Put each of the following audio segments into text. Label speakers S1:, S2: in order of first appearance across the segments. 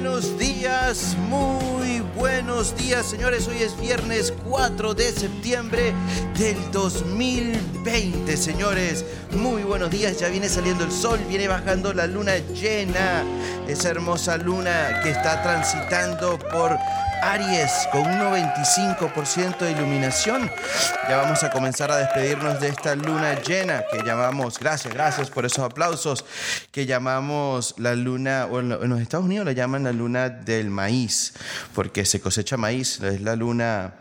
S1: buenos días, muy buenos días, señores. Hoy es viernes 4 de septiembre del 2020, señores. Muy buenos días, ya viene saliendo el sol, viene bajando la luna llena. Esa hermosa luna que está transitando por Aries con un 95% de iluminación. Ya vamos a comenzar a despedirnos de esta luna llena que llamamos, gracias, gracias por esos aplausos, que llamamos la luna, o en los Estados Unidos la llaman la luna del maíz, porque se cosecha maíz, es la luna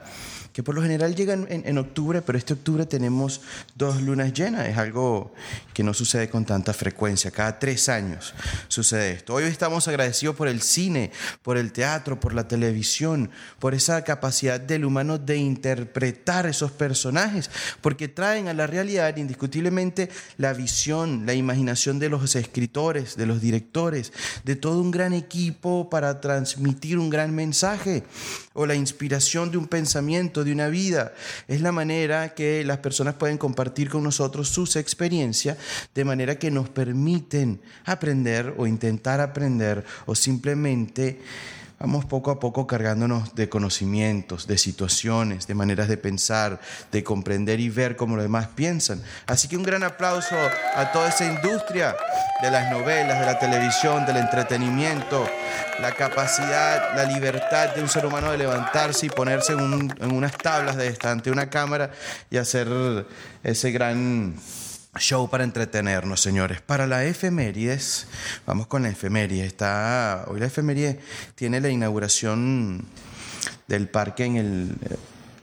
S1: que por lo general llegan en, octubre, pero este octubre tenemos dos lunas llenas. Es algo que no sucede con tanta frecuencia. Cada tres años sucede esto. Hoy estamos agradecidos por el cine, por el teatro, por la televisión, por esa capacidad del humano de interpretar esos personajes, porque traen a la realidad indiscutiblemente la visión, la imaginación de los escritores, de los directores, de todo un gran equipo para transmitir un gran mensaje o la inspiración de un pensamiento, de una vida. Es la manera que las personas pueden compartir con nosotros sus experiencias, de manera que nos permiten aprender o intentar aprender o simplemente vamos poco a poco cargándonos de conocimientos, de situaciones, de maneras de pensar, de comprender y ver cómo los demás piensan. Así que un gran aplauso a toda esa industria de las novelas, de la televisión, del entretenimiento, la capacidad, la libertad de un ser humano de levantarse y ponerse en, unas tablas de ante una cámara y hacer ese gran show para entretenernos, señores. Para la efemérides, vamos con la efeméride. Está, hoy la efeméride tiene la inauguración del parque en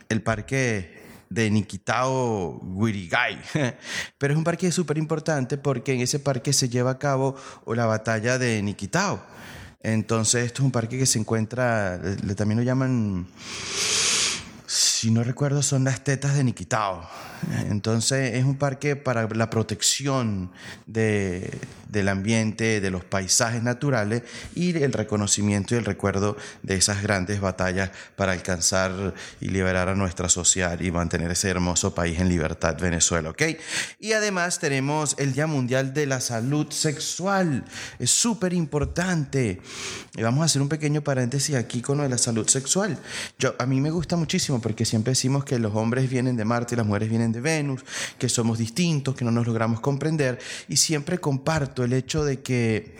S1: el, parque de Nikitao Guirigay. Pero es un parque súper importante porque en ese parque se lleva a cabo la batalla de Nikitao. Entonces, esto es un parque que se encuentra, también lo llaman, si no recuerdo, son las tetas de Nikitao. Entonces es un parque para la protección de, del ambiente, de los paisajes naturales y el reconocimiento y el recuerdo de esas grandes batallas para alcanzar y liberar a nuestra sociedad y mantener ese hermoso país en libertad, Venezuela, ¿ok? Y además tenemos el Día Mundial de la Salud Sexual, es súper importante. Y vamos a hacer un pequeño paréntesis aquí con lo de la salud sexual. Yo, a mí me gusta muchísimo porque siempre decimos que los hombres vienen de Marte y las mujeres vienen de Venus, que somos distintos, que no nos logramos comprender. Y siempre comparto el hecho de que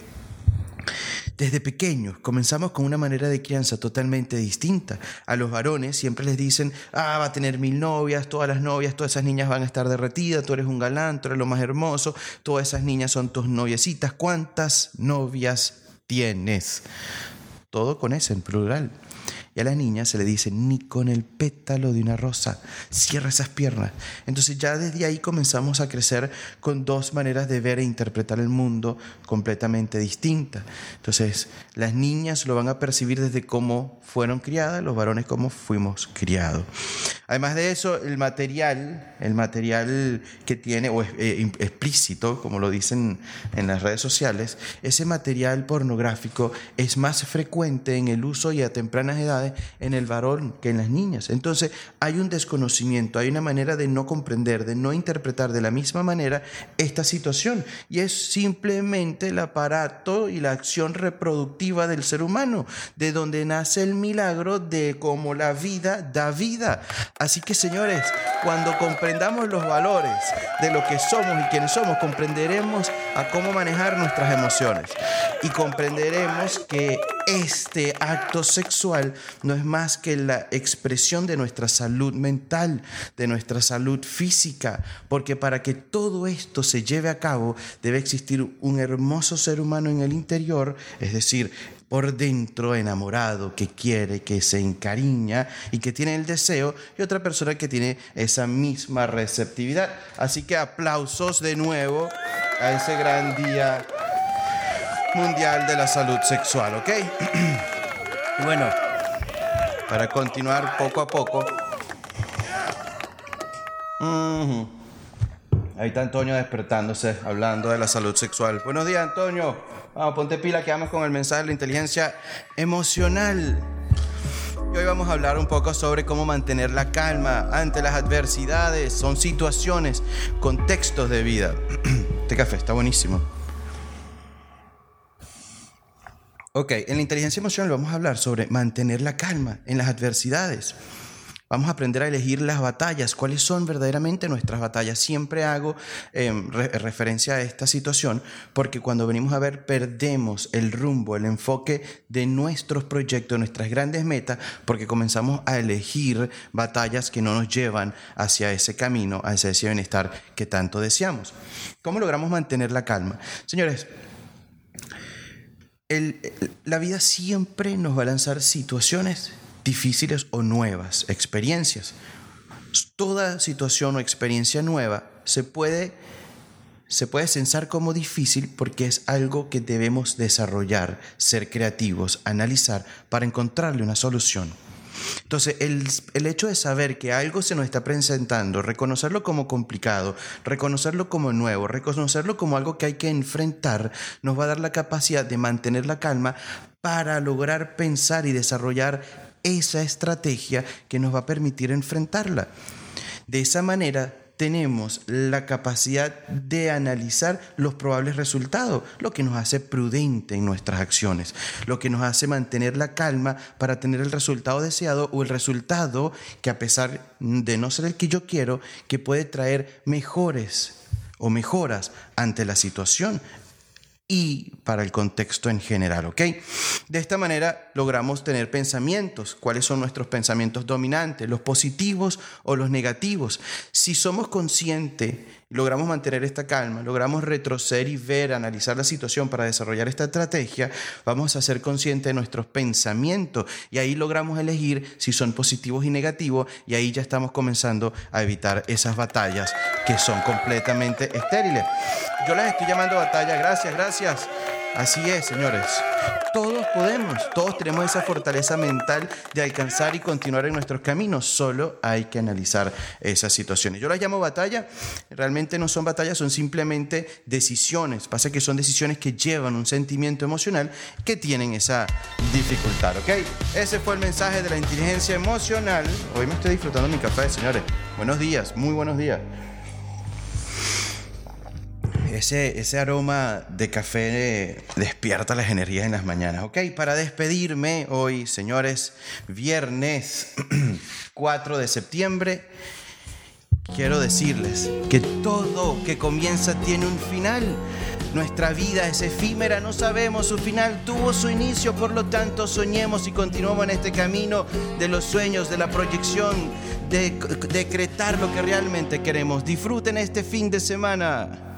S1: desde pequeños comenzamos con una manera de crianza totalmente distinta. A los varones siempre les dicen, ah, va a tener mil novias, todas las novias, todas esas niñas van a estar derretidas, tú eres un galán, tú eres lo más hermoso, todas esas niñas son tus noviecitas. ¿Cuántas novias tienes? Todo con ese en plural. Y a la niña se le dice, ni con el pétalo de una rosa, cierra esas piernas. Entonces ya desde ahí comenzamos a crecer con dos maneras de ver e interpretar el mundo completamente distintas. Entonces las niñas lo van a percibir desde cómo fueron criadas, los varones cómo fuimos criados. Además de eso, el material, el material que tiene, o eh, explícito, como lo dicen en las redes sociales, ese material pornográfico es más frecuente en el uso y a tempranas edades en el varón que en las niñas. Entonces hay un desconocimiento, hay una manera de no comprender, de no interpretar de la misma manera esta situación. Y es simplemente el aparato y la acción reproductiva del ser humano, de donde nace el milagro de cómo la vida da vida. Así que señores, cuando comprendamos los valores de lo que somos y quienes somos, comprenderemos a cómo manejar nuestras emociones y comprenderemos que este acto sexual no es más que la expresión de nuestra salud mental, de nuestra salud física, porque para que todo esto se lleve a cabo debe existir un hermoso ser humano en el interior, es decir, por dentro enamorado, que quiere, que se encariña y que tiene el deseo, y otra persona que tiene esa misma receptividad. Así que aplausos de nuevo a ese gran día mundial de la salud sexual, ¿ok? bueno, para continuar poco a poco. Ahí está Antonio despertándose, hablando de la salud sexual. Buenos días, Antonio. Vamos, ponte pila que vamos con el mensaje de la inteligencia emocional. Y hoy vamos a hablar un poco sobre cómo mantener la calma ante las adversidades. Son situaciones, contextos de vida. Este café está buenísimo. Ok, en la inteligencia emocional vamos a hablar sobre mantener la calma en las adversidades. Vamos a aprender a elegir las batallas, cuáles son verdaderamente nuestras batallas. Siempre hago em, referencia a esta situación porque cuando venimos a ver perdemos el rumbo, el enfoque de nuestros proyectos, nuestras grandes metas, porque comenzamos a elegir batallas que no nos llevan hacia ese camino, hacia ese bienestar que tanto deseamos. ¿Cómo logramos mantener la calma? Señores, la vida siempre nos va a lanzar situaciones difíciles o nuevas, experiencias. Toda situación o experiencia nueva se puede, se puede como difícil porque es algo que debemos desarrollar, ser creativos, analizar para encontrarle una solución. Entonces, el, el, hecho de saber que algo se nos está presentando, reconocerlo como complicado, reconocerlo como nuevo, reconocerlo como algo que hay que enfrentar, nos va a dar la capacidad de mantener la calma para lograr pensar y desarrollar esa estrategia que nos va a permitir enfrentarla. De esa manera, tenemos la capacidad de analizar los probables resultados, lo que nos hace prudente en nuestras acciones, lo que nos hace mantener la calma para tener el resultado deseado o el resultado que a pesar de no ser el que yo quiero, que puede traer mejores o mejoras ante la situación y para el contexto en general, ¿ok? De esta manera logramos tener pensamientos. ¿Cuáles son nuestros pensamientos dominantes? ¿Los positivos o los negativos? Si somos conscientes logramos mantener esta calma, logramos retroceder y ver, analizar la situación para desarrollar esta estrategia, vamos a ser conscientes de nuestros pensamientos y ahí logramos elegir si son positivos y negativos y ahí ya estamos comenzando a evitar esas batallas que son completamente estériles. Yo las estoy llamando batalla, gracias, gracias. Así es, señores. Todos podemos, todos tenemos esa fortaleza mental de alcanzar y continuar en nuestros caminos. Solo hay que analizar esas situaciones. Yo las llamo batalla. Realmente no son batallas, son simplemente decisiones. Pasa que son decisiones que llevan un sentimiento emocional que tienen esa dificultad, ¿ok? Ese fue el mensaje de la inteligencia emocional. Hoy me estoy disfrutando mi café, señores. Buenos días, muy buenos días ese, aroma de café despierta las energías en las mañanas. Ok, para despedirme hoy, señores, viernes 4 de septiembre, quiero decirles que todo que comienza tiene un final. Nuestra vida es efímera, no sabemos su final, tuvo su inicio, por lo tanto soñemos y continuemos en este camino de los sueños, de la proyección, de decretar lo que realmente queremos. Disfruten este fin de semana.